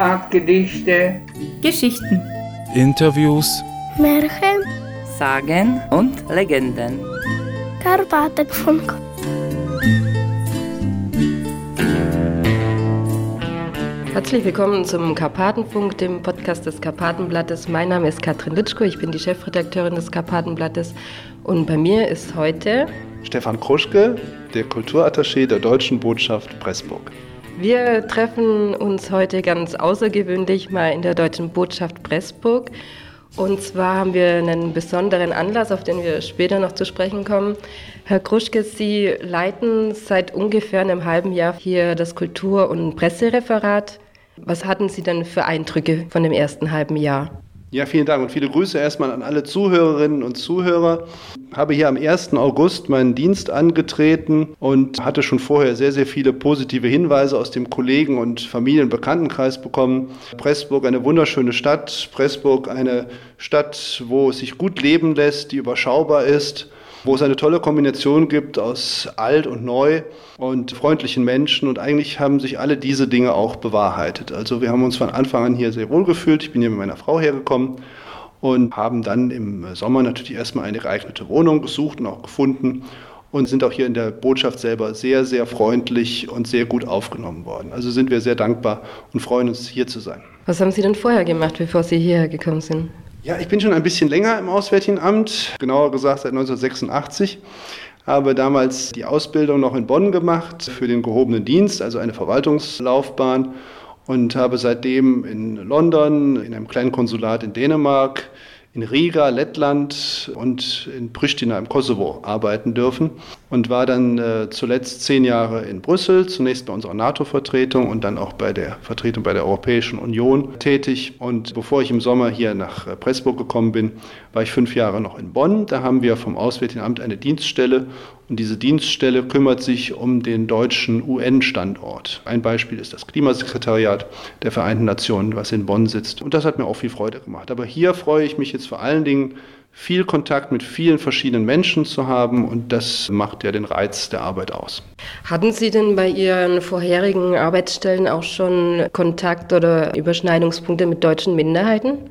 Mundartgedichte, Geschichten, Interviews, Märchen, Sagen und Legenden. Karpatenfunk. Herzlich willkommen zum Karpatenfunk, dem Podcast des Karpatenblattes. Mein Name ist Katrin Litschko, ich bin die Chefredakteurin des Karpatenblattes und bei mir ist heute Stefan Kruschke, der Kulturattaché der Deutschen Botschaft Pressburg. Wir treffen uns heute ganz außergewöhnlich mal in der Deutschen Botschaft Pressburg. Und zwar haben wir einen besonderen Anlass, auf den wir später noch zu sprechen kommen. Herr Kruschke, Sie leiten seit ungefähr einem halben Jahr hier das Kultur- und Pressereferat. Was hatten Sie denn für Eindrücke von dem ersten halben Jahr? Ja, vielen Dank und viele Grüße erstmal an alle Zuhörerinnen und Zuhörer. Ich habe hier am 1. August meinen Dienst angetreten und hatte schon vorher sehr, sehr viele positive Hinweise aus dem Kollegen- und Familienbekanntenkreis bekommen. Pressburg eine wunderschöne Stadt, Pressburg eine Stadt, wo es sich gut leben lässt, die überschaubar ist wo es eine tolle Kombination gibt aus alt und neu und freundlichen Menschen. Und eigentlich haben sich alle diese Dinge auch bewahrheitet. Also wir haben uns von Anfang an hier sehr wohl gefühlt. Ich bin hier mit meiner Frau hergekommen und haben dann im Sommer natürlich erstmal eine geeignete Wohnung gesucht und auch gefunden und sind auch hier in der Botschaft selber sehr, sehr freundlich und sehr gut aufgenommen worden. Also sind wir sehr dankbar und freuen uns, hier zu sein. Was haben Sie denn vorher gemacht, bevor Sie hierher gekommen sind? Ja, ich bin schon ein bisschen länger im Auswärtigen Amt, genauer gesagt seit 1986. Habe damals die Ausbildung noch in Bonn gemacht für den gehobenen Dienst, also eine Verwaltungslaufbahn und habe seitdem in London, in einem kleinen Konsulat in Dänemark, in Riga, Lettland und in Pristina im Kosovo arbeiten dürfen und war dann äh, zuletzt zehn Jahre in Brüssel, zunächst bei unserer NATO-Vertretung und dann auch bei der Vertretung bei der Europäischen Union tätig. Und bevor ich im Sommer hier nach äh, Pressburg gekommen bin, war ich fünf Jahre noch in Bonn. Da haben wir vom Auswärtigen Amt eine Dienststelle und diese Dienststelle kümmert sich um den deutschen UN-Standort. Ein Beispiel ist das Klimasekretariat der Vereinten Nationen, was in Bonn sitzt. Und das hat mir auch viel Freude gemacht. Aber hier freue ich mich jetzt vor allen Dingen, viel Kontakt mit vielen verschiedenen Menschen zu haben und das macht ja den Reiz der Arbeit aus. Hatten Sie denn bei Ihren vorherigen Arbeitsstellen auch schon Kontakt oder Überschneidungspunkte mit deutschen Minderheiten?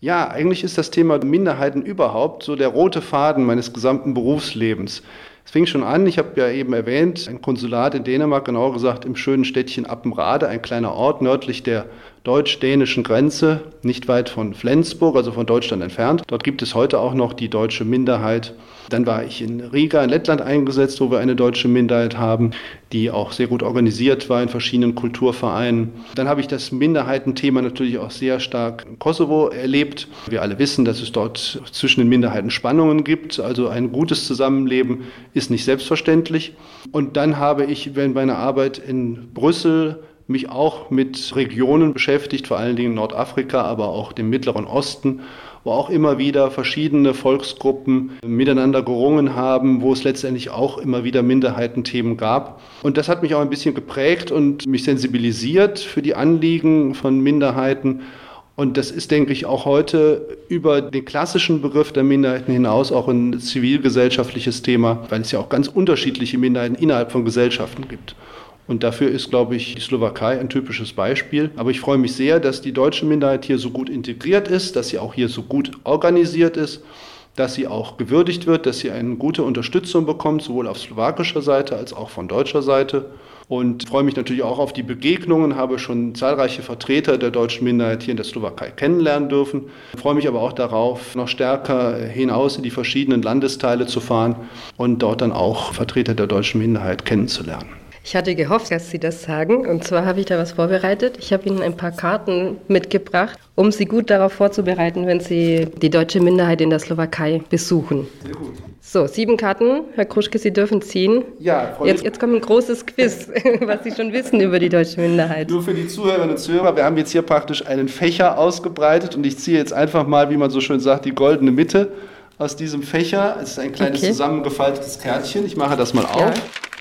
Ja, eigentlich ist das Thema Minderheiten überhaupt so der rote Faden meines gesamten Berufslebens. Es fing schon an, ich habe ja eben erwähnt, ein Konsulat in Dänemark, genauer gesagt im schönen Städtchen Appenrade, ein kleiner Ort nördlich der deutsch-dänischen Grenze, nicht weit von Flensburg, also von Deutschland entfernt. Dort gibt es heute auch noch die deutsche Minderheit. Dann war ich in Riga in Lettland eingesetzt, wo wir eine deutsche Minderheit haben, die auch sehr gut organisiert war in verschiedenen Kulturvereinen. Dann habe ich das Minderheitenthema natürlich auch sehr stark im Kosovo erlebt. Wir alle wissen, dass es dort zwischen den Minderheiten Spannungen gibt. Also ein gutes Zusammenleben ist nicht selbstverständlich. Und dann habe ich während meiner Arbeit in Brüssel mich auch mit Regionen beschäftigt, vor allen Dingen Nordafrika, aber auch dem Mittleren Osten, wo auch immer wieder verschiedene Volksgruppen miteinander gerungen haben, wo es letztendlich auch immer wieder Minderheitenthemen gab. Und das hat mich auch ein bisschen geprägt und mich sensibilisiert für die Anliegen von Minderheiten. Und das ist, denke ich, auch heute über den klassischen Begriff der Minderheiten hinaus auch ein zivilgesellschaftliches Thema, weil es ja auch ganz unterschiedliche Minderheiten innerhalb von Gesellschaften gibt. Und dafür ist, glaube ich, die Slowakei ein typisches Beispiel. Aber ich freue mich sehr, dass die deutsche Minderheit hier so gut integriert ist, dass sie auch hier so gut organisiert ist, dass sie auch gewürdigt wird, dass sie eine gute Unterstützung bekommt, sowohl auf slowakischer Seite als auch von deutscher Seite. Und freue mich natürlich auch auf die Begegnungen, habe schon zahlreiche Vertreter der deutschen Minderheit hier in der Slowakei kennenlernen dürfen. Freue mich aber auch darauf, noch stärker hinaus in die verschiedenen Landesteile zu fahren und dort dann auch Vertreter der deutschen Minderheit kennenzulernen. Ich hatte gehofft, dass Sie das sagen. Und zwar habe ich da was vorbereitet. Ich habe Ihnen ein paar Karten mitgebracht, um Sie gut darauf vorzubereiten, wenn Sie die deutsche Minderheit in der Slowakei besuchen. Sehr gut. So, sieben Karten. Herr Kruschke, Sie dürfen ziehen. Ja, Frau jetzt, jetzt kommt ein großes Quiz, was Sie schon wissen über die deutsche Minderheit. Nur für die Zuhörerinnen und Zuhörer, wir haben jetzt hier praktisch einen Fächer ausgebreitet und ich ziehe jetzt einfach mal, wie man so schön sagt, die goldene Mitte aus diesem Fächer. Es ist ein kleines okay. zusammengefaltetes Kärtchen. Ich mache das mal auf. Ja.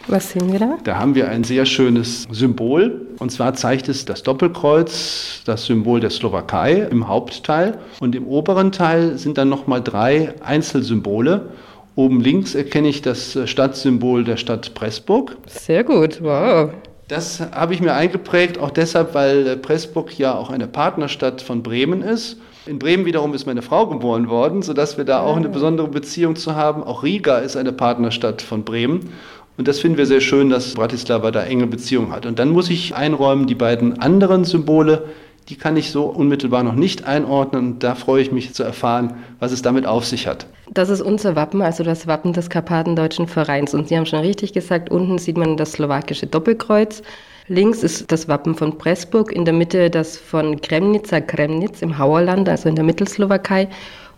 Was sehen wir da? Da haben wir ein sehr schönes Symbol. Und zwar zeigt es das Doppelkreuz, das Symbol der Slowakei im Hauptteil. Und im oberen Teil sind dann nochmal drei Einzelsymbole. Oben links erkenne ich das Stadtsymbol der Stadt Pressburg. Sehr gut, wow. Das habe ich mir eingeprägt, auch deshalb, weil Pressburg ja auch eine Partnerstadt von Bremen ist. In Bremen wiederum ist meine Frau geboren worden, sodass wir da auch eine besondere Beziehung zu haben. Auch Riga ist eine Partnerstadt von Bremen. Und das finden wir sehr schön, dass Bratislava da enge Beziehungen hat. Und dann muss ich einräumen, die beiden anderen Symbole, die kann ich so unmittelbar noch nicht einordnen. Und da freue ich mich zu erfahren, was es damit auf sich hat. Das ist unser Wappen, also das Wappen des Karpatendeutschen Vereins. Und Sie haben schon richtig gesagt, unten sieht man das slowakische Doppelkreuz. Links ist das Wappen von Pressburg, in der Mitte das von Kremnica Kremnitz im Hauerland, also in der Mittelslowakei,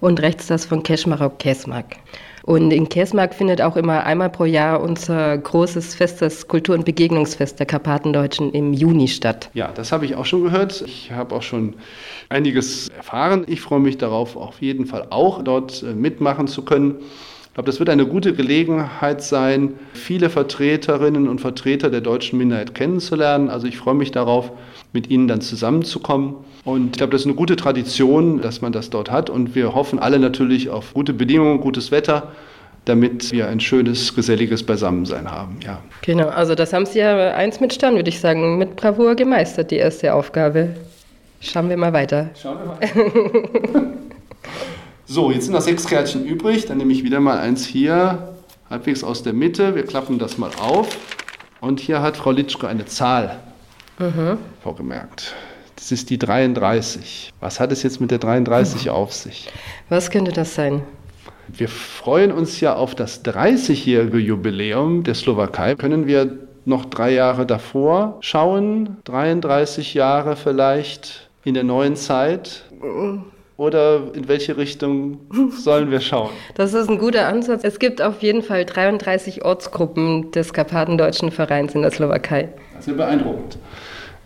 und rechts das von Keschmarok Kesmark. Und in Kesmark findet auch immer einmal pro Jahr unser großes Fest, das Kultur- und Begegnungsfest der Karpatendeutschen im Juni statt. Ja, das habe ich auch schon gehört. Ich habe auch schon einiges erfahren. Ich freue mich darauf, auf jeden Fall auch dort äh, mitmachen zu können. Ich glaube, das wird eine gute Gelegenheit sein, viele Vertreterinnen und Vertreter der deutschen Minderheit kennenzulernen. Also ich freue mich darauf, mit ihnen dann zusammenzukommen. Und ich glaube, das ist eine gute Tradition, dass man das dort hat. Und wir hoffen alle natürlich auf gute Bedingungen, gutes Wetter, damit wir ein schönes, geselliges Beisammensein haben. Ja. Genau, also das haben Sie ja eins mit Stern, würde ich sagen, mit Bravour gemeistert, die erste Aufgabe. Schauen wir mal weiter. Schauen wir mal. so, jetzt sind noch sechs Kärtchen übrig. Dann nehme ich wieder mal eins hier, halbwegs aus der Mitte. Wir klappen das mal auf. Und hier hat Frau Litschke eine Zahl mhm. vorgemerkt. Das ist die 33. Was hat es jetzt mit der 33 mhm. auf sich? Was könnte das sein? Wir freuen uns ja auf das 30-jährige Jubiläum der Slowakei. Können wir noch drei Jahre davor schauen? 33 Jahre vielleicht in der neuen Zeit? Oder in welche Richtung sollen wir schauen? Das ist ein guter Ansatz. Es gibt auf jeden Fall 33 Ortsgruppen des Karpatendeutschen Vereins in der Slowakei. Das ist beeindruckend.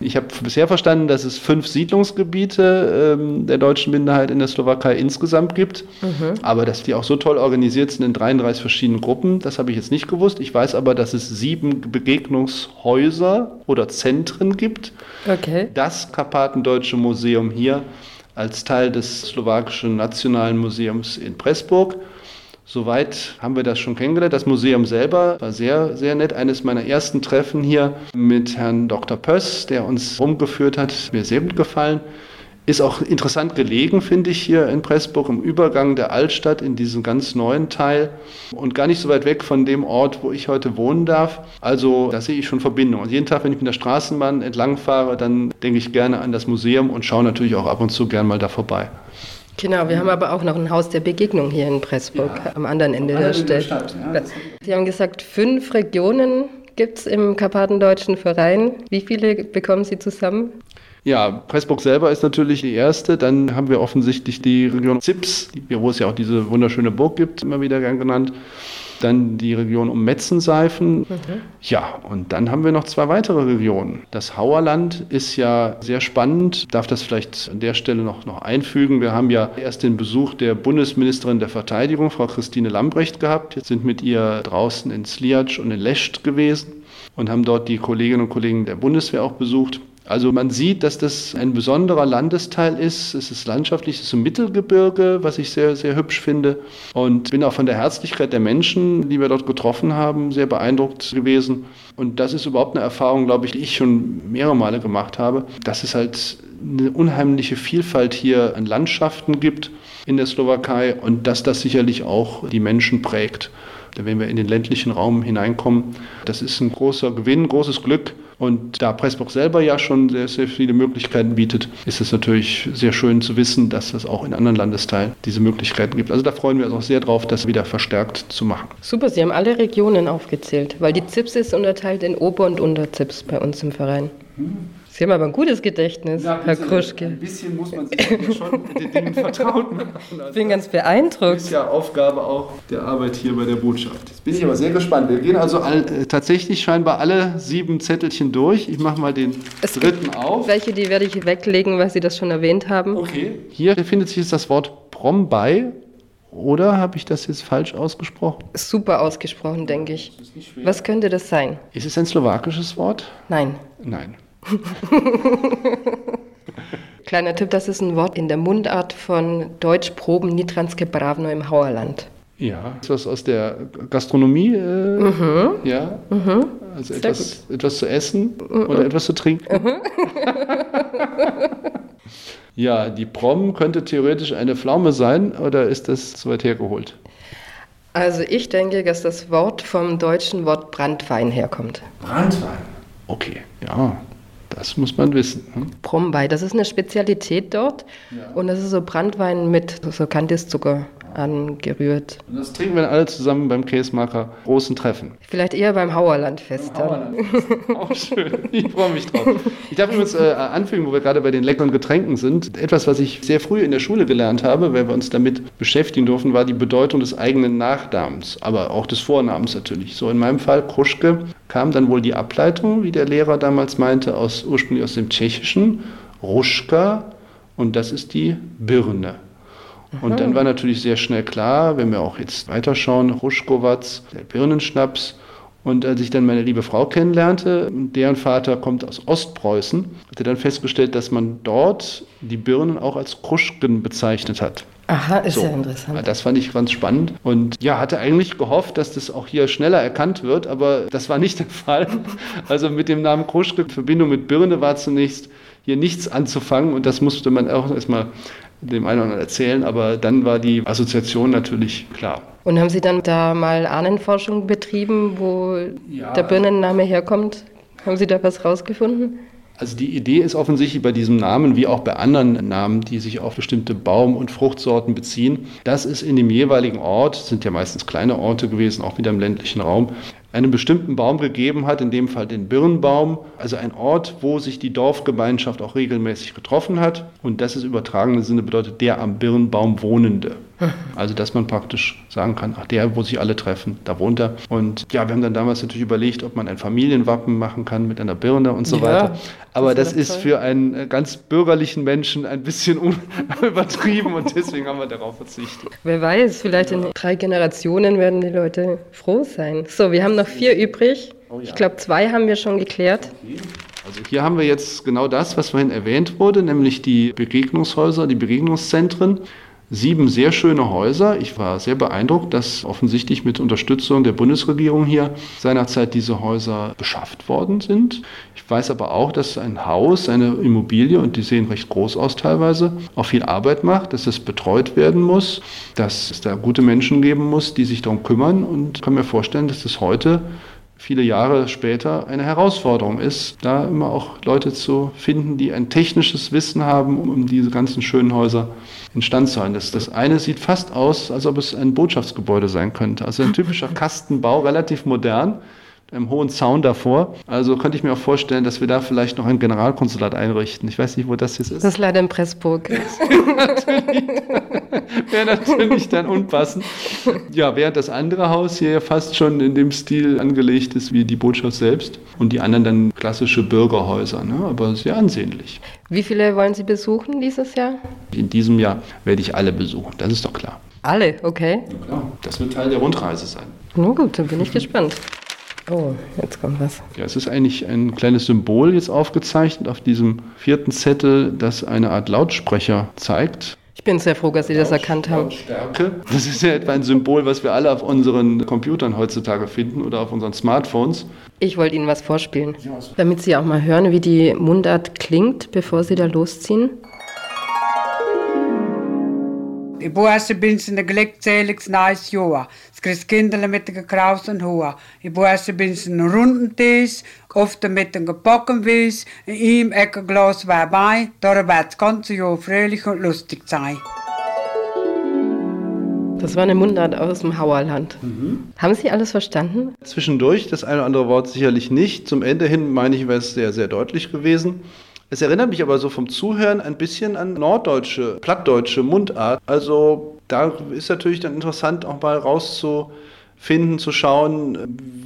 Ich habe bisher verstanden, dass es fünf Siedlungsgebiete ähm, der deutschen Minderheit in der Slowakei insgesamt gibt. Mhm. Aber dass die auch so toll organisiert sind in 33 verschiedenen Gruppen, das habe ich jetzt nicht gewusst. Ich weiß aber, dass es sieben Begegnungshäuser oder Zentren gibt. Okay. Das Karpatendeutsche Museum hier als Teil des slowakischen Nationalen Museums in Pressburg Soweit haben wir das schon kennengelernt. Das Museum selber war sehr, sehr nett. Eines meiner ersten Treffen hier mit Herrn Dr. Pöss, der uns rumgeführt hat, mir sehr gut gefallen. Ist auch interessant gelegen, finde ich, hier in Pressburg im Übergang der Altstadt in diesem ganz neuen Teil und gar nicht so weit weg von dem Ort, wo ich heute wohnen darf. Also da sehe ich schon Verbindung. Und jeden Tag, wenn ich mit der Straßenbahn entlang fahre, dann denke ich gerne an das Museum und schaue natürlich auch ab und zu gern mal da vorbei. Genau, wir haben aber auch noch ein Haus der Begegnung hier in Pressburg, ja, am anderen Ende der Stadt. Stadt ja. Sie haben gesagt, fünf Regionen gibt es im Karpatendeutschen Verein. Wie viele bekommen Sie zusammen? Ja, Pressburg selber ist natürlich die erste. Dann haben wir offensichtlich die Region Zips, wo es ja auch diese wunderschöne Burg gibt, immer wieder gern genannt dann die Region um Metzenseifen. Mhm. Ja, und dann haben wir noch zwei weitere Regionen. Das Hauerland ist ja sehr spannend. Darf das vielleicht an der Stelle noch, noch einfügen. Wir haben ja erst den Besuch der Bundesministerin der Verteidigung, Frau Christine Lambrecht, gehabt. Jetzt sind mit ihr draußen in Sliac und in Lescht gewesen und haben dort die Kolleginnen und Kollegen der Bundeswehr auch besucht. Also man sieht, dass das ein besonderer Landesteil ist. Es ist landschaftlich, es ist ein Mittelgebirge, was ich sehr, sehr hübsch finde. Und bin auch von der Herzlichkeit der Menschen, die wir dort getroffen haben, sehr beeindruckt gewesen. Und das ist überhaupt eine Erfahrung, glaube ich, die ich schon mehrere Male gemacht habe, dass es halt eine unheimliche Vielfalt hier an Landschaften gibt in der Slowakei und dass das sicherlich auch die Menschen prägt. Wenn wir in den ländlichen Raum hineinkommen, das ist ein großer Gewinn, großes Glück und da Pressburg selber ja schon sehr, sehr viele Möglichkeiten bietet, ist es natürlich sehr schön zu wissen, dass es auch in anderen Landesteilen diese Möglichkeiten gibt. Also da freuen wir uns auch sehr drauf, das wieder verstärkt zu machen. Super, Sie haben alle Regionen aufgezählt, weil die ZIPS ist unterteilt in Ober- und Unterzips bei uns im Verein. Mhm. Sie haben aber ein gutes Gedächtnis, ja, Herr Kruschke. Ein bisschen muss man sich schon mit den Dingen vertraut machen. Also ich bin ganz beeindruckt. Das ist ja Aufgabe auch der Arbeit hier bei der Botschaft. Jetzt bin ich aber sehr gespannt. Wir gehen also all, äh, tatsächlich scheinbar alle sieben Zettelchen durch. Ich mache mal den es dritten auf. Welche, die werde ich weglegen, weil Sie das schon erwähnt haben. Okay. Hier findet sich jetzt das Wort Brombei. Oder habe ich das jetzt falsch ausgesprochen? Super ausgesprochen, denke ich. Was könnte das sein? Ist es ein slowakisches Wort? Nein. Nein. Kleiner Tipp, das ist ein Wort in der Mundart von Deutschproben Nitranske Bravno im Hauerland. Ja, ist das aus der Gastronomie? Äh, mhm. Ja. Mhm. Also etwas, etwas zu essen oder etwas zu trinken. ja, die Prom könnte theoretisch eine Pflaume sein oder ist das zu weit hergeholt? Also ich denke, dass das Wort vom deutschen Wort Brandwein herkommt. Brandwein? Okay, ja, das muss man wissen. Hm? Brombein, das ist eine Spezialität dort. Ja. Und das ist so Brandwein mit so Kandiszucker angerührt. Und das trinken wir dann alle zusammen beim Käsemacher großen Treffen. Vielleicht eher beim Hauerlandfest. Beim Hauerlandfest. Auch schön. Ich freue mich drauf. Ich darf übrigens äh, anfügen, wo wir gerade bei den leckeren Getränken sind. Etwas, was ich sehr früh in der Schule gelernt habe, weil wir uns damit beschäftigen durften, war die Bedeutung des eigenen Nachnamens, aber auch des Vornamens natürlich. So in meinem Fall Kruschke kam dann wohl die Ableitung, wie der Lehrer damals meinte, aus, ursprünglich aus dem Tschechischen, Ruschka, und das ist die Birne. Und dann war natürlich sehr schnell klar, wenn wir auch jetzt weiterschauen, Ruschkowatz, der Birnenschnaps. Und als ich dann meine liebe Frau kennenlernte, deren Vater kommt aus Ostpreußen, hat er dann festgestellt, dass man dort die Birnen auch als Kruschken bezeichnet hat. Aha, ist so. ja interessant. Das fand ich ganz spannend. Und ja, hatte eigentlich gehofft, dass das auch hier schneller erkannt wird, aber das war nicht der Fall. Also mit dem Namen Kruschke, Verbindung mit Birne war zunächst hier nichts anzufangen und das musste man auch erstmal dem einen oder anderen erzählen, aber dann war die Assoziation natürlich klar. Und haben Sie dann da mal Ahnenforschung betrieben, wo ja. der Birnenname herkommt? Haben Sie da was rausgefunden? Also die Idee ist offensichtlich bei diesem Namen, wie auch bei anderen Namen, die sich auf bestimmte Baum- und Fruchtsorten beziehen, dass es in dem jeweiligen Ort, sind ja meistens kleine Orte gewesen, auch wieder im ländlichen Raum, einen bestimmten Baum gegeben hat, in dem Fall den Birnbaum, also ein Ort, wo sich die Dorfgemeinschaft auch regelmäßig getroffen hat. Und das ist übertragene Sinne bedeutet der am Birnbaum Wohnende. Also, dass man praktisch sagen kann, ach, der, wo sich alle treffen, da wohnt er. Und ja, wir haben dann damals natürlich überlegt, ob man ein Familienwappen machen kann mit einer Birne und so ja, weiter. Aber das, das ist für einen äh, ganz bürgerlichen Menschen ein bisschen übertrieben und deswegen haben wir darauf verzichtet. Wer weiß, vielleicht in drei Generationen werden die Leute froh sein. So, wir haben noch vier übrig. Oh, ja. Ich glaube, zwei haben wir schon geklärt. Okay. Also hier haben wir jetzt genau das, was vorhin erwähnt wurde, nämlich die Begegnungshäuser, die Begegnungszentren sieben sehr schöne Häuser. Ich war sehr beeindruckt, dass offensichtlich mit Unterstützung der Bundesregierung hier seinerzeit diese Häuser beschafft worden sind. Ich weiß aber auch, dass ein Haus, eine Immobilie, und die sehen recht groß aus teilweise, auch viel Arbeit macht, dass es betreut werden muss, dass es da gute Menschen geben muss, die sich darum kümmern und ich kann mir vorstellen, dass es heute viele Jahre später eine Herausforderung ist, da immer auch Leute zu finden, die ein technisches Wissen haben, um diese ganzen schönen Häuser instand zu halten. Das, das eine sieht fast aus, als ob es ein Botschaftsgebäude sein könnte. Also ein typischer Kastenbau, relativ modern einem hohen Zaun davor. Also könnte ich mir auch vorstellen, dass wir da vielleicht noch ein Generalkonsulat einrichten. Ich weiß nicht, wo das jetzt ist. Das ist leider in Pressburg. Wäre natürlich dann unpassend. Ja, während das andere Haus hier fast schon in dem Stil angelegt ist wie die Botschaft selbst und die anderen dann klassische Bürgerhäuser, ne? aber sehr ansehnlich. Wie viele wollen Sie besuchen dieses Jahr? In diesem Jahr werde ich alle besuchen, das ist doch klar. Alle, okay. Ja, klar. Das wird Teil der Rundreise sein. Na gut, dann bin ich gespannt. Oh, jetzt kommt was. Ja, es ist eigentlich ein kleines Symbol jetzt aufgezeichnet auf diesem vierten Zettel, das eine Art Lautsprecher zeigt. Ich bin sehr froh, dass Sie das erkannt haben. Lautstärke. Das ist ja etwa ein Symbol, was wir alle auf unseren Computern heutzutage finden oder auf unseren Smartphones. Ich wollte Ihnen was vorspielen, damit Sie auch mal hören, wie die Mundart klingt, bevor Sie da losziehen. I Boasse binds in de gelijkzijds naast Joa. Skris kinderen met de kraus en hoa. I Boasse binds een runden tisch, oft mit een gebacken Wies, in ihm ecke Glas bei, da wird das ganze Jahr fröhlich und lustig sein. Das war eine Mundart aus dem Hauerland. Mhm. Haben Sie alles verstanden? Zwischendurch das eine oder andere Wort sicherlich nicht. Zum Ende hin, meine ich, wäre es sehr, sehr deutlich gewesen. Es erinnert mich aber so vom Zuhören ein bisschen an norddeutsche, plattdeutsche Mundart. Also da ist natürlich dann interessant, auch mal rauszufinden, zu schauen,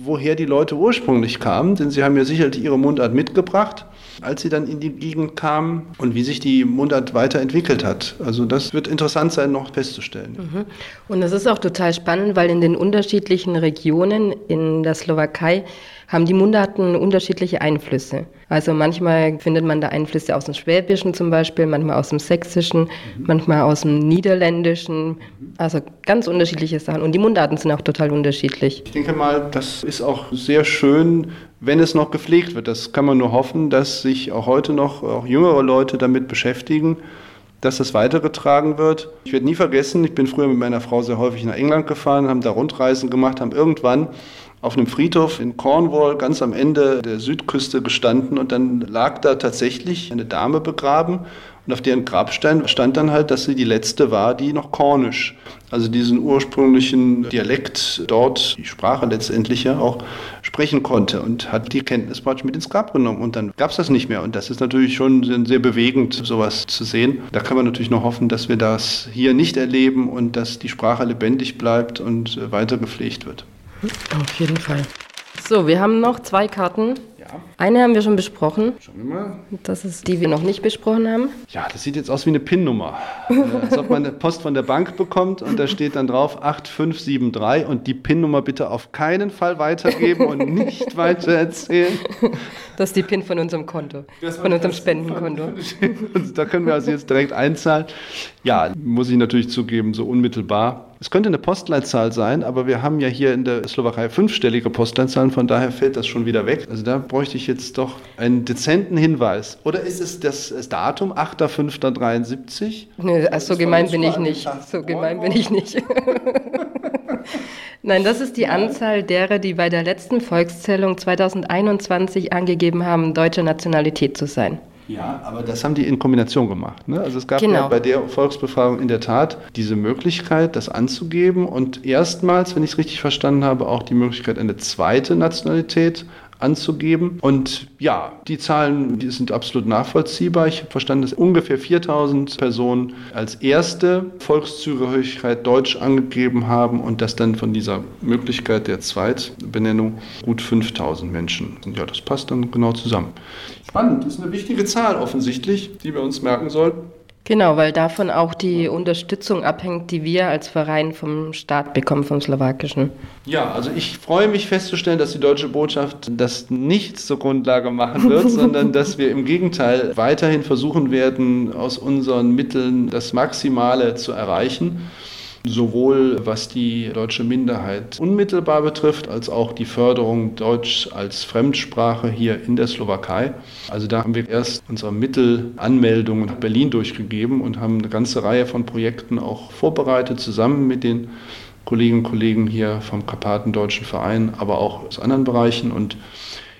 woher die Leute ursprünglich kamen. Denn sie haben ja sicherlich ihre Mundart mitgebracht, als sie dann in die Gegend kamen und wie sich die Mundart weiterentwickelt hat. Also das wird interessant sein, noch festzustellen. Mhm. Und das ist auch total spannend, weil in den unterschiedlichen Regionen in der Slowakei haben die Mundarten unterschiedliche Einflüsse. Also manchmal findet man da Einflüsse aus dem Schwäbischen zum Beispiel, manchmal aus dem Sächsischen, mhm. manchmal aus dem Niederländischen. Also ganz unterschiedliche Sachen. Und die Mundarten sind auch total unterschiedlich. Ich denke mal, das ist auch sehr schön, wenn es noch gepflegt wird. Das kann man nur hoffen, dass sich auch heute noch auch jüngere Leute damit beschäftigen, dass das weitergetragen wird. Ich werde nie vergessen, ich bin früher mit meiner Frau sehr häufig nach England gefahren, haben da Rundreisen gemacht, haben irgendwann auf einem Friedhof in Cornwall ganz am Ende der Südküste gestanden und dann lag da tatsächlich eine Dame begraben und auf deren Grabstein stand dann halt, dass sie die letzte war, die noch Kornisch, also diesen ursprünglichen Dialekt dort, die Sprache letztendlich ja auch sprechen konnte und hat die Kenntnis praktisch mit ins Grab genommen. Und dann gab es das nicht mehr. Und das ist natürlich schon sehr bewegend, sowas zu sehen. Da kann man natürlich noch hoffen, dass wir das hier nicht erleben und dass die Sprache lebendig bleibt und weiter gepflegt wird. Auf jeden Fall. So, wir haben noch zwei Karten ja. Eine haben wir schon besprochen. Schauen wir mal. Das ist die wir noch nicht besprochen haben. Ja, das sieht jetzt aus wie eine PIN-Nummer. äh, als ob man eine Post von der Bank bekommt und da steht dann drauf 8573 und die PIN-Nummer bitte auf keinen Fall weitergeben und nicht weiter erzählen. Das ist die PIN von unserem Konto, von unserem Spendenkonto. da können wir also jetzt direkt einzahlen. Ja, muss ich natürlich zugeben, so unmittelbar es könnte eine Postleitzahl sein, aber wir haben ja hier in der Slowakei fünfstellige Postleitzahlen, von daher fällt das schon wieder weg. Also da bräuchte ich jetzt doch einen dezenten Hinweis. Oder ist es das, das Datum 8.5.73? Nö, so gemein bin ich nicht. So gemein bin ich nicht. Nein, das ist die Anzahl derer, die bei der letzten Volkszählung 2021 angegeben haben, deutsche Nationalität zu sein. Ja, aber das haben die in Kombination gemacht. Ne? Also es gab genau. ja bei der Volksbefragung in der Tat diese Möglichkeit, das anzugeben und erstmals, wenn ich es richtig verstanden habe, auch die Möglichkeit, eine zweite Nationalität anzugeben. Und ja, die Zahlen die sind absolut nachvollziehbar. Ich habe verstanden, dass ungefähr 4000 Personen als erste Volkszugehörigkeit Deutsch angegeben haben und dass dann von dieser Möglichkeit der Zweitbenennung gut 5000 Menschen. Und ja, das passt dann genau zusammen. Spannend, das ist eine wichtige Zahl offensichtlich, die wir uns merken sollten. Genau, weil davon auch die Unterstützung abhängt, die wir als Verein vom Staat bekommen, vom Slowakischen. Ja, also ich freue mich festzustellen, dass die deutsche Botschaft das nicht zur Grundlage machen wird, sondern dass wir im Gegenteil weiterhin versuchen werden, aus unseren Mitteln das Maximale zu erreichen sowohl was die deutsche Minderheit unmittelbar betrifft, als auch die Förderung Deutsch als Fremdsprache hier in der Slowakei. Also da haben wir erst unsere Mittelanmeldung nach Berlin durchgegeben und haben eine ganze Reihe von Projekten auch vorbereitet, zusammen mit den Kolleginnen und Kollegen hier vom Karpatendeutschen Verein, aber auch aus anderen Bereichen und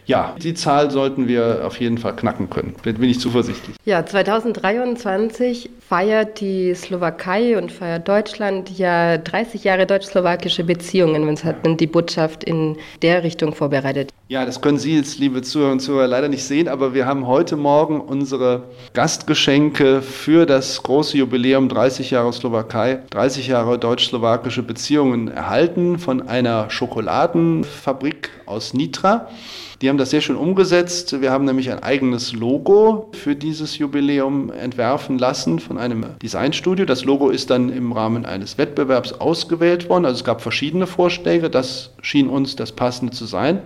ja, die Zahl sollten wir auf jeden Fall knacken können. Da bin ich zuversichtlich. Ja, 2023 feiert die Slowakei und feiert Deutschland ja 30 Jahre deutsch-slowakische Beziehungen. Und hat die Botschaft in der Richtung vorbereitet. Ja, das können Sie jetzt, liebe Zuhörer und Zuhörer, leider nicht sehen, aber wir haben heute Morgen unsere Gastgeschenke für das große Jubiläum 30 Jahre Slowakei, 30 Jahre deutsch-slowakische Beziehungen erhalten von einer Schokoladenfabrik aus Nitra. Die haben das sehr schön umgesetzt. Wir haben nämlich ein eigenes Logo für dieses Jubiläum entwerfen lassen von einem Designstudio. Das Logo ist dann im Rahmen eines Wettbewerbs ausgewählt worden. Also es gab verschiedene Vorschläge. Das schien uns das passende zu sein.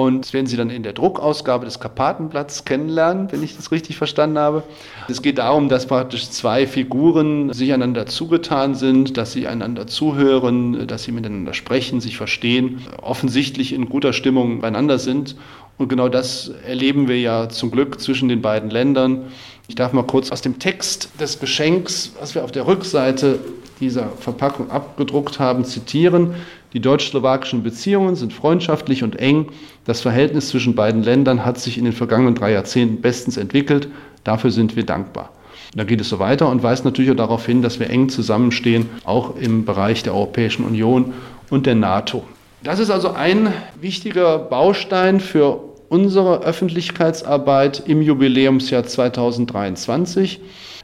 Und das werden Sie dann in der Druckausgabe des Karpatenblatts kennenlernen, wenn ich das richtig verstanden habe. Es geht darum, dass praktisch zwei Figuren sich einander zugetan sind, dass sie einander zuhören, dass sie miteinander sprechen, sich verstehen, offensichtlich in guter Stimmung beieinander sind. Und genau das erleben wir ja zum Glück zwischen den beiden Ländern. Ich darf mal kurz aus dem Text des Geschenks, was wir auf der Rückseite dieser Verpackung abgedruckt haben, zitieren. Die deutsch-slowakischen Beziehungen sind freundschaftlich und eng. Das Verhältnis zwischen beiden Ländern hat sich in den vergangenen drei Jahrzehnten bestens entwickelt. Dafür sind wir dankbar. da geht es so weiter und weist natürlich auch darauf hin, dass wir eng zusammenstehen, auch im Bereich der Europäischen Union und der NATO. Das ist also ein wichtiger Baustein für unsere Öffentlichkeitsarbeit im Jubiläumsjahr 2023.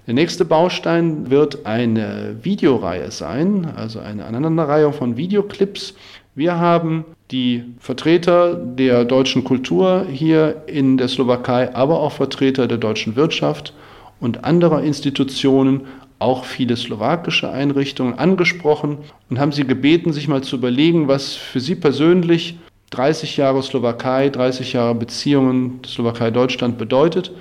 Der nächste Baustein wird eine Videoreihe sein, also eine Aneinanderreihung von Videoclips. Wir haben die Vertreter der deutschen Kultur hier in der Slowakei, aber auch Vertreter der deutschen Wirtschaft und anderer Institutionen, auch viele slowakische Einrichtungen angesprochen und haben sie gebeten, sich mal zu überlegen, was für sie persönlich 30 Jahre Slowakei, 30 Jahre Beziehungen Slowakei-Deutschland bedeutet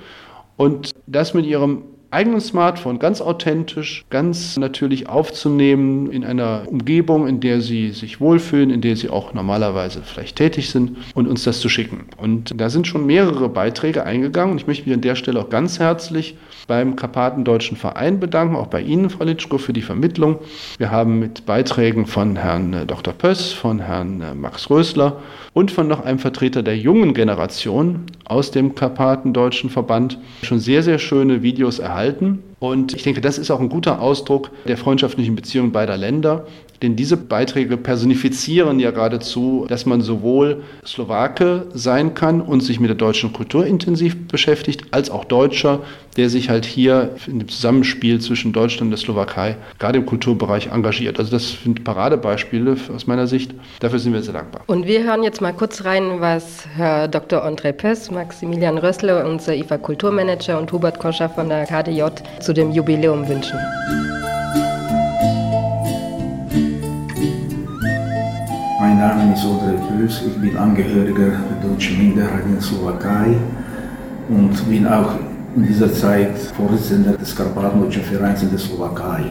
und das mit ihrem eigenen Smartphone ganz authentisch, ganz natürlich aufzunehmen in einer Umgebung, in der sie sich wohlfühlen, in der sie auch normalerweise vielleicht tätig sind und uns das zu schicken. Und da sind schon mehrere Beiträge eingegangen. Ich möchte mich an der Stelle auch ganz herzlich beim Karpatendeutschen Verein bedanken, auch bei Ihnen, Frau Litschko, für die Vermittlung. Wir haben mit Beiträgen von Herrn äh, Dr. Pöss, von Herrn äh, Max Rösler und von noch einem Vertreter der jungen Generation aus dem Karpatendeutschen Verband schon sehr, sehr schöne Videos erhalten. Und ich denke, das ist auch ein guter Ausdruck der freundschaftlichen Beziehung beider Länder. Denn diese Beiträge personifizieren ja geradezu, dass man sowohl Slowake sein kann und sich mit der deutschen Kultur intensiv beschäftigt, als auch Deutscher, der sich halt hier in dem Zusammenspiel zwischen Deutschland und der Slowakei gerade im Kulturbereich engagiert. Also das sind Paradebeispiele aus meiner Sicht. Dafür sind wir sehr dankbar. Und wir hören jetzt mal kurz rein, was Herr Dr. André Pess, Maximilian Rössler, unser IFA Kulturmanager und Hubert Koscher von der KDJ zu dem Jubiläum wünschen. Mein Name ist Audrey Bös, ich bin Angehöriger der deutschen Minderheit in der Slowakei und bin auch in dieser Zeit Vorsitzender des Karpatendeutschen Vereins in der Slowakei.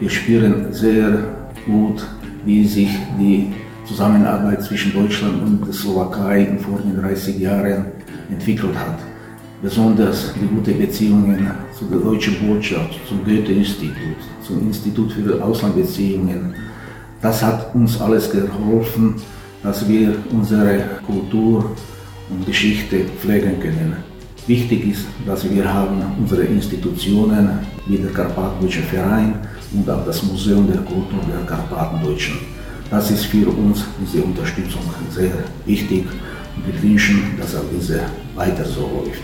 Wir spüren sehr gut, wie sich die Zusammenarbeit zwischen Deutschland und der Slowakei in vorigen 30 Jahren entwickelt hat. Besonders die guten Beziehungen zu der deutschen Botschaft, zum Goethe-Institut, zum Institut für Auslandbeziehungen, das hat uns alles geholfen, dass wir unsere Kultur und Geschichte pflegen können. Wichtig ist, dass wir haben unsere Institutionen wie der Karpatendeutsche Verein und auch das Museum der Kultur der Karpatendeutschen. Das ist für uns diese Unterstützung sehr wichtig und wir wünschen, dass auch diese weiter so läuft.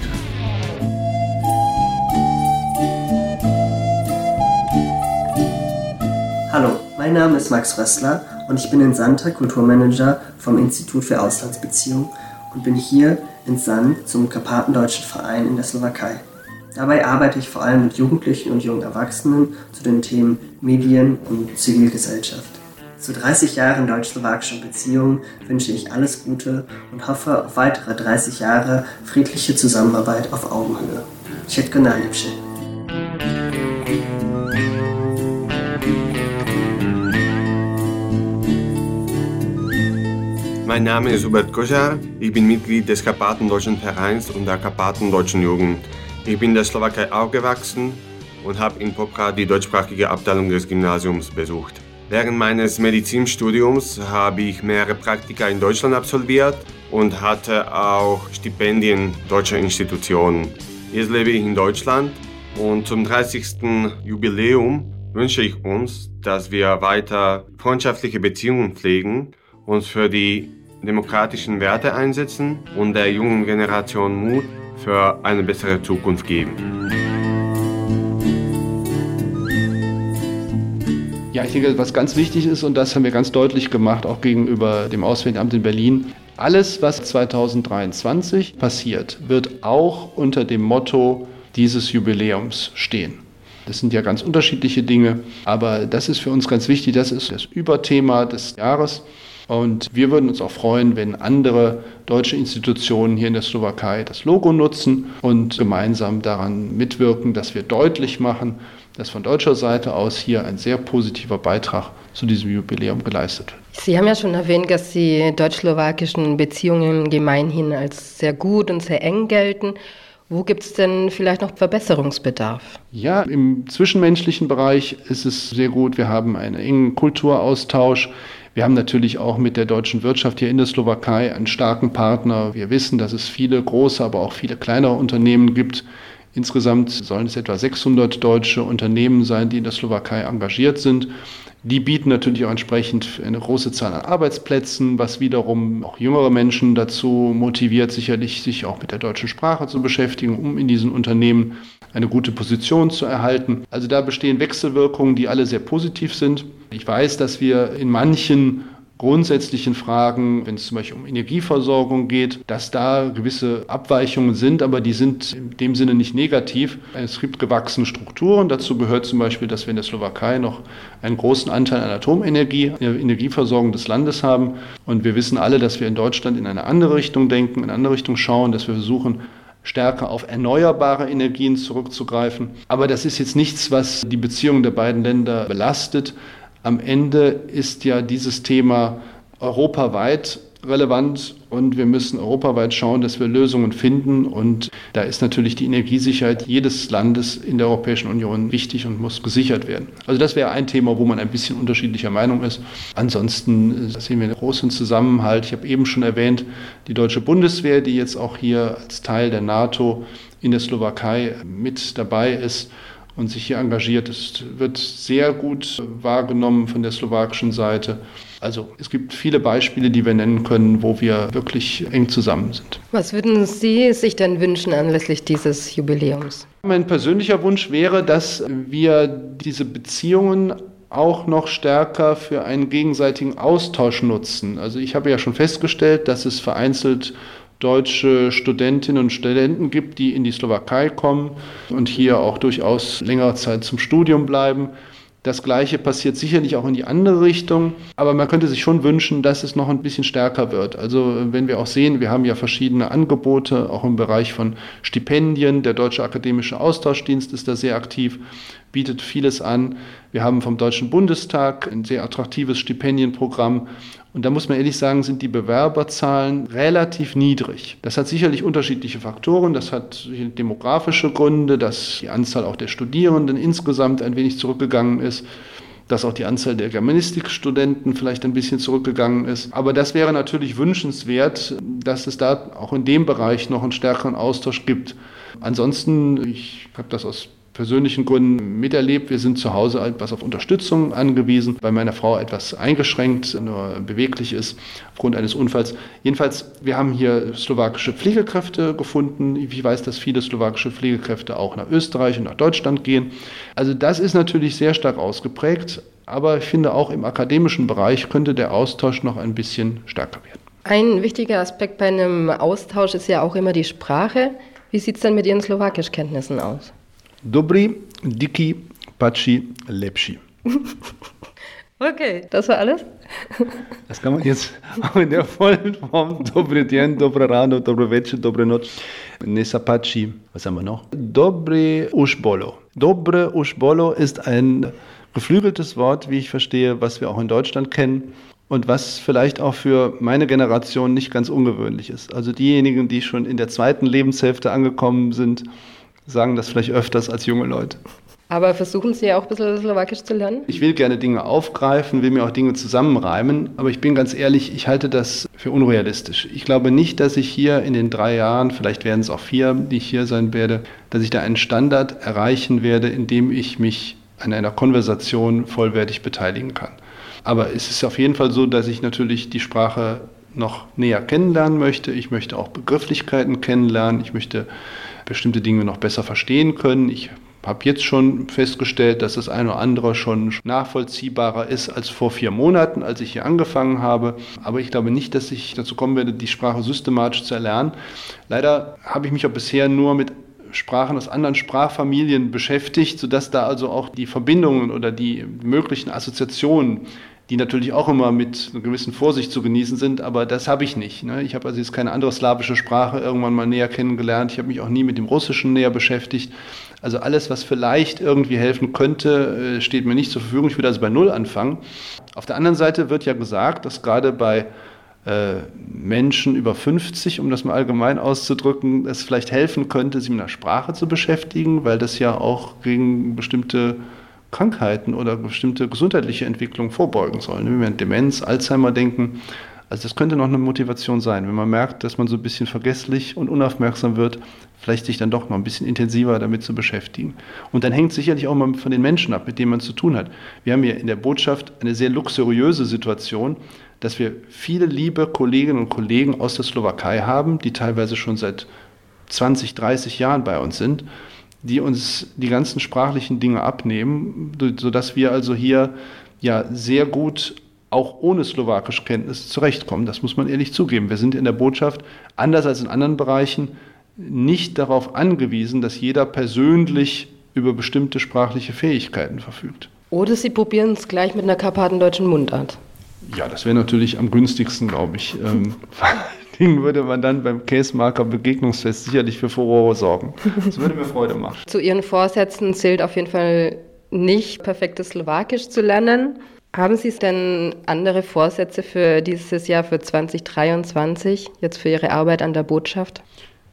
Hallo, mein Name ist Max Rössler und ich bin in Santa Kulturmanager vom Institut für Auslandsbeziehungen und bin hier in Sand zum Karpatendeutschen Verein in der Slowakei. Dabei arbeite ich vor allem mit Jugendlichen und jungen Erwachsenen zu den Themen Medien und Zivilgesellschaft. Zu 30 Jahren deutsch-slowakischen Beziehungen wünsche ich alles Gute und hoffe auf weitere 30 Jahre friedliche Zusammenarbeit auf Augenhöhe. Všetko najlepšie. Mein Name ist Hubert Kojar, ich bin Mitglied des Karpatendeutschen Vereins und der Karpatendeutschen Jugend. Ich bin in der Slowakei aufgewachsen und habe in Popra die deutschsprachige Abteilung des Gymnasiums besucht. Während meines Medizinstudiums habe ich mehrere Praktika in Deutschland absolviert und hatte auch Stipendien deutscher Institutionen. Jetzt lebe ich in Deutschland und zum 30. Jubiläum wünsche ich uns, dass wir weiter freundschaftliche Beziehungen pflegen, uns für die demokratischen Werte einsetzen und der jungen Generation Mut für eine bessere Zukunft geben. Ja, ich denke, was ganz wichtig ist, und das haben wir ganz deutlich gemacht, auch gegenüber dem Auswärtigen Amt in Berlin, alles, was 2023 passiert, wird auch unter dem Motto dieses Jubiläums stehen. Das sind ja ganz unterschiedliche Dinge, aber das ist für uns ganz wichtig. Das ist das Überthema des Jahres. Und wir würden uns auch freuen, wenn andere deutsche Institutionen hier in der Slowakei das Logo nutzen und gemeinsam daran mitwirken, dass wir deutlich machen, dass von deutscher Seite aus hier ein sehr positiver Beitrag zu diesem Jubiläum geleistet wird. Sie haben ja schon erwähnt, dass die deutsch-slowakischen Beziehungen gemeinhin als sehr gut und sehr eng gelten. Wo gibt es denn vielleicht noch Verbesserungsbedarf? Ja, im zwischenmenschlichen Bereich ist es sehr gut. Wir haben einen engen Kulturaustausch. Wir haben natürlich auch mit der deutschen Wirtschaft hier in der Slowakei einen starken Partner. Wir wissen, dass es viele große, aber auch viele kleinere Unternehmen gibt. Insgesamt sollen es etwa 600 deutsche Unternehmen sein, die in der Slowakei engagiert sind. Die bieten natürlich auch entsprechend eine große Zahl an Arbeitsplätzen, was wiederum auch jüngere Menschen dazu motiviert, sicherlich sich auch mit der deutschen Sprache zu beschäftigen, um in diesen Unternehmen eine gute Position zu erhalten. Also da bestehen Wechselwirkungen, die alle sehr positiv sind. Ich weiß, dass wir in manchen grundsätzlichen Fragen, wenn es zum Beispiel um Energieversorgung geht, dass da gewisse Abweichungen sind, aber die sind in dem Sinne nicht negativ. Es gibt gewachsene Strukturen. Dazu gehört zum Beispiel, dass wir in der Slowakei noch einen großen Anteil an Atomenergie, der Energieversorgung des Landes haben. Und wir wissen alle, dass wir in Deutschland in eine andere Richtung denken, in eine andere Richtung schauen, dass wir versuchen, stärker auf erneuerbare Energien zurückzugreifen. Aber das ist jetzt nichts, was die Beziehungen der beiden Länder belastet. Am Ende ist ja dieses Thema europaweit relevant und wir müssen europaweit schauen, dass wir Lösungen finden. Und da ist natürlich die Energiesicherheit jedes Landes in der Europäischen Union wichtig und muss gesichert werden. Also das wäre ein Thema, wo man ein bisschen unterschiedlicher Meinung ist. Ansonsten äh, sehen wir einen großen Zusammenhalt. Ich habe eben schon erwähnt, die deutsche Bundeswehr, die jetzt auch hier als Teil der NATO in der Slowakei mit dabei ist und sich hier engagiert. Es wird sehr gut wahrgenommen von der slowakischen Seite. Also es gibt viele Beispiele, die wir nennen können, wo wir wirklich eng zusammen sind. Was würden Sie sich denn wünschen anlässlich dieses Jubiläums? Mein persönlicher Wunsch wäre, dass wir diese Beziehungen auch noch stärker für einen gegenseitigen Austausch nutzen. Also ich habe ja schon festgestellt, dass es vereinzelt deutsche Studentinnen und Studenten gibt, die in die Slowakei kommen und hier auch durchaus längere Zeit zum Studium bleiben. Das Gleiche passiert sicherlich auch in die andere Richtung, aber man könnte sich schon wünschen, dass es noch ein bisschen stärker wird. Also wenn wir auch sehen, wir haben ja verschiedene Angebote, auch im Bereich von Stipendien. Der Deutsche Akademische Austauschdienst ist da sehr aktiv, bietet vieles an. Wir haben vom Deutschen Bundestag ein sehr attraktives Stipendienprogramm und da muss man ehrlich sagen, sind die Bewerberzahlen relativ niedrig. Das hat sicherlich unterschiedliche Faktoren. Das hat demografische Gründe, dass die Anzahl auch der Studierenden insgesamt ein wenig zurückgegangen ist dass auch die Anzahl der Germanistikstudenten vielleicht ein bisschen zurückgegangen ist. Aber das wäre natürlich wünschenswert, dass es da auch in dem Bereich noch einen stärkeren Austausch gibt. Ansonsten, ich habe das aus persönlichen Gründen miterlebt. Wir sind zu Hause etwas auf Unterstützung angewiesen, weil meine Frau etwas eingeschränkt, nur beweglich ist aufgrund eines Unfalls. Jedenfalls, wir haben hier slowakische Pflegekräfte gefunden. Ich weiß, dass viele slowakische Pflegekräfte auch nach Österreich und nach Deutschland gehen. Also das ist natürlich sehr stark ausgeprägt. Aber ich finde, auch im akademischen Bereich könnte der Austausch noch ein bisschen stärker werden. Ein wichtiger Aspekt bei einem Austausch ist ja auch immer die Sprache. Wie sieht es denn mit Ihren Slowakischkenntnissen aus? Dobri, Diki, Pachi, Lepschi. Okay, das war alles? Das kann man jetzt auch in der vollen Form. Dobre dien, dobre rano, dobre večer, dobre noc. Nesapachi. Was haben wir noch? Dobre ushbolo. Dobre ushbolo ist ein geflügeltes Wort, wie ich verstehe, was wir auch in Deutschland kennen und was vielleicht auch für meine Generation nicht ganz ungewöhnlich ist. Also diejenigen, die schon in der zweiten Lebenshälfte angekommen sind, sagen das vielleicht öfters als junge Leute. Aber versuchen Sie ja auch ein bisschen Slowakisch zu lernen? Ich will gerne Dinge aufgreifen, will mir auch Dinge zusammenreimen, aber ich bin ganz ehrlich, ich halte das für unrealistisch. Ich glaube nicht, dass ich hier in den drei Jahren, vielleicht werden es auch vier, die ich hier sein werde, dass ich da einen Standard erreichen werde, in dem ich mich an einer Konversation vollwertig beteiligen kann. Aber es ist auf jeden Fall so, dass ich natürlich die Sprache noch näher kennenlernen möchte. Ich möchte auch Begrifflichkeiten kennenlernen. Ich möchte bestimmte Dinge noch besser verstehen können. Ich habe jetzt schon festgestellt, dass das eine oder andere schon nachvollziehbarer ist als vor vier Monaten, als ich hier angefangen habe. Aber ich glaube nicht, dass ich dazu kommen werde, die Sprache systematisch zu erlernen. Leider habe ich mich auch bisher nur mit Sprachen aus anderen Sprachfamilien beschäftigt, sodass da also auch die Verbindungen oder die möglichen Assoziationen die natürlich auch immer mit einer gewissen Vorsicht zu genießen sind, aber das habe ich nicht. Ne? Ich habe also jetzt keine andere slawische Sprache irgendwann mal näher kennengelernt. Ich habe mich auch nie mit dem Russischen näher beschäftigt. Also alles, was vielleicht irgendwie helfen könnte, äh, steht mir nicht zur Verfügung. Ich würde also bei Null anfangen. Auf der anderen Seite wird ja gesagt, dass gerade bei äh, Menschen über 50, um das mal allgemein auszudrücken, es vielleicht helfen könnte, sich mit einer Sprache zu beschäftigen, weil das ja auch gegen bestimmte Krankheiten oder bestimmte gesundheitliche Entwicklungen vorbeugen sollen. Wenn wir an Demenz, Alzheimer denken, also das könnte noch eine Motivation sein, wenn man merkt, dass man so ein bisschen vergesslich und unaufmerksam wird, vielleicht sich dann doch noch ein bisschen intensiver damit zu beschäftigen. Und dann hängt sicherlich auch mal von den Menschen ab, mit denen man zu tun hat. Wir haben hier in der Botschaft eine sehr luxuriöse Situation, dass wir viele liebe Kolleginnen und Kollegen aus der Slowakei haben, die teilweise schon seit 20, 30 Jahren bei uns sind die uns die ganzen sprachlichen Dinge abnehmen, sodass wir also hier ja sehr gut auch ohne slowakisch Kenntnis zurechtkommen. Das muss man ehrlich zugeben. Wir sind in der Botschaft, anders als in anderen Bereichen, nicht darauf angewiesen, dass jeder persönlich über bestimmte sprachliche Fähigkeiten verfügt. Oder Sie probieren es gleich mit einer karpatendeutschen Mundart. Ja, das wäre natürlich am günstigsten, glaube ich. Dingen würde man dann beim Case-Marker Begegnungsfest sicherlich für Furore sorgen. Das würde mir Freude machen. Zu Ihren Vorsätzen zählt auf jeden Fall nicht perfektes Slowakisch zu lernen. Haben Sie denn andere Vorsätze für dieses Jahr, für 2023, jetzt für Ihre Arbeit an der Botschaft?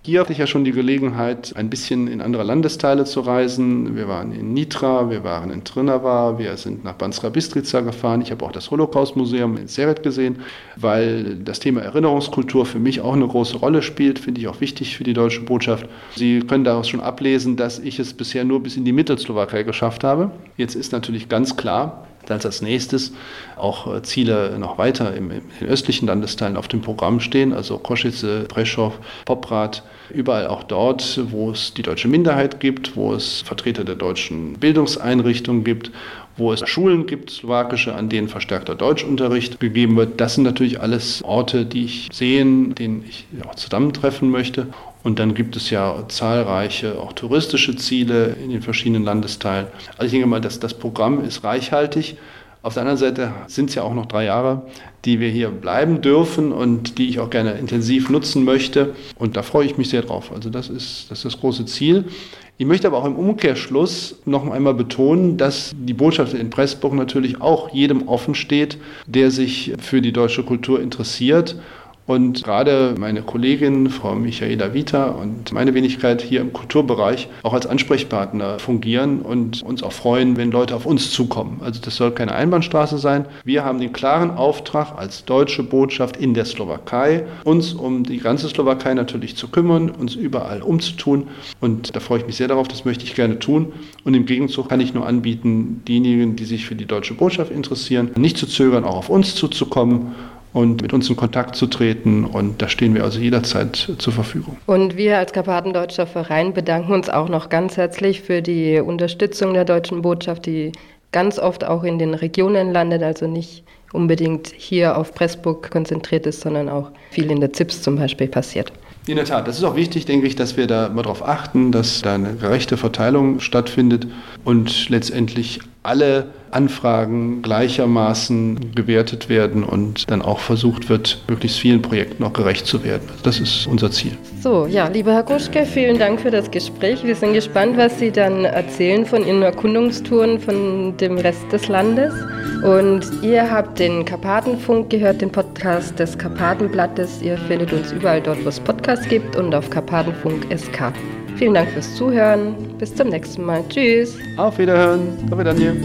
Hier hatte ich ja schon die Gelegenheit, ein bisschen in andere Landesteile zu reisen. Wir waren in Nitra, wir waren in Trnava, wir sind nach Banstra Bistrica gefahren. Ich habe auch das Holocaust-Museum in Seret gesehen, weil das Thema Erinnerungskultur für mich auch eine große Rolle spielt, finde ich auch wichtig für die deutsche Botschaft. Sie können daraus schon ablesen, dass ich es bisher nur bis in die Mittelslowakei geschafft habe. Jetzt ist natürlich ganz klar, als als nächstes auch äh, Ziele noch weiter im, in östlichen Landesteilen auf dem Programm stehen, also Koschice, Preschow, Poprad, überall auch dort, wo es die deutsche Minderheit gibt, wo es Vertreter der deutschen Bildungseinrichtungen gibt, wo es Schulen gibt, slowakische, an denen verstärkter Deutschunterricht gegeben wird. Das sind natürlich alles Orte, die ich sehen, denen ich auch zusammentreffen möchte. Und dann gibt es ja zahlreiche auch touristische Ziele in den verschiedenen Landesteilen. Also ich denke mal, dass das Programm ist reichhaltig. Auf der anderen Seite sind es ja auch noch drei Jahre, die wir hier bleiben dürfen und die ich auch gerne intensiv nutzen möchte. Und da freue ich mich sehr drauf. Also das ist das, ist das große Ziel. Ich möchte aber auch im Umkehrschluss noch einmal betonen, dass die Botschaft in Pressburg natürlich auch jedem offen steht, der sich für die deutsche Kultur interessiert und gerade meine Kollegin, Frau Michaela Vita und meine Wenigkeit hier im Kulturbereich auch als Ansprechpartner fungieren und uns auch freuen, wenn Leute auf uns zukommen. Also das soll keine Einbahnstraße sein. Wir haben den klaren Auftrag als deutsche Botschaft in der Slowakei, uns um die ganze Slowakei natürlich zu kümmern, uns überall umzutun. Und da freue ich mich sehr darauf, das möchte ich gerne tun. Und im Gegenzug kann ich nur anbieten, diejenigen, die sich für die deutsche Botschaft interessieren, nicht zu zögern, auch auf uns zuzukommen und mit uns in Kontakt zu treten. Und da stehen wir also jederzeit zur Verfügung. Und wir als Karpatendeutscher Verein bedanken uns auch noch ganz herzlich für die Unterstützung der deutschen Botschaft, die ganz oft auch in den Regionen landet, also nicht unbedingt hier auf Pressburg konzentriert ist, sondern auch viel in der ZIPS zum Beispiel passiert. In der Tat, das ist auch wichtig, denke ich, dass wir da mal darauf achten, dass da eine gerechte Verteilung stattfindet und letztendlich alle Anfragen gleichermaßen gewertet werden und dann auch versucht wird, möglichst vielen Projekten auch gerecht zu werden. Das ist unser Ziel. So, ja, lieber Herr Kuschke, vielen Dank für das Gespräch. Wir sind gespannt, was Sie dann erzählen von Ihren Erkundungstouren von dem Rest des Landes. Und ihr habt den Karpatenfunk gehört, den Podcast des Karpatenblattes. Ihr findet uns überall dort, wo es Podcasts gibt und auf Karpatenfunk SK. Vielen Dank fürs Zuhören. Bis zum nächsten Mal. Tschüss. Auf Wiederhören. Auf Wiedersehen.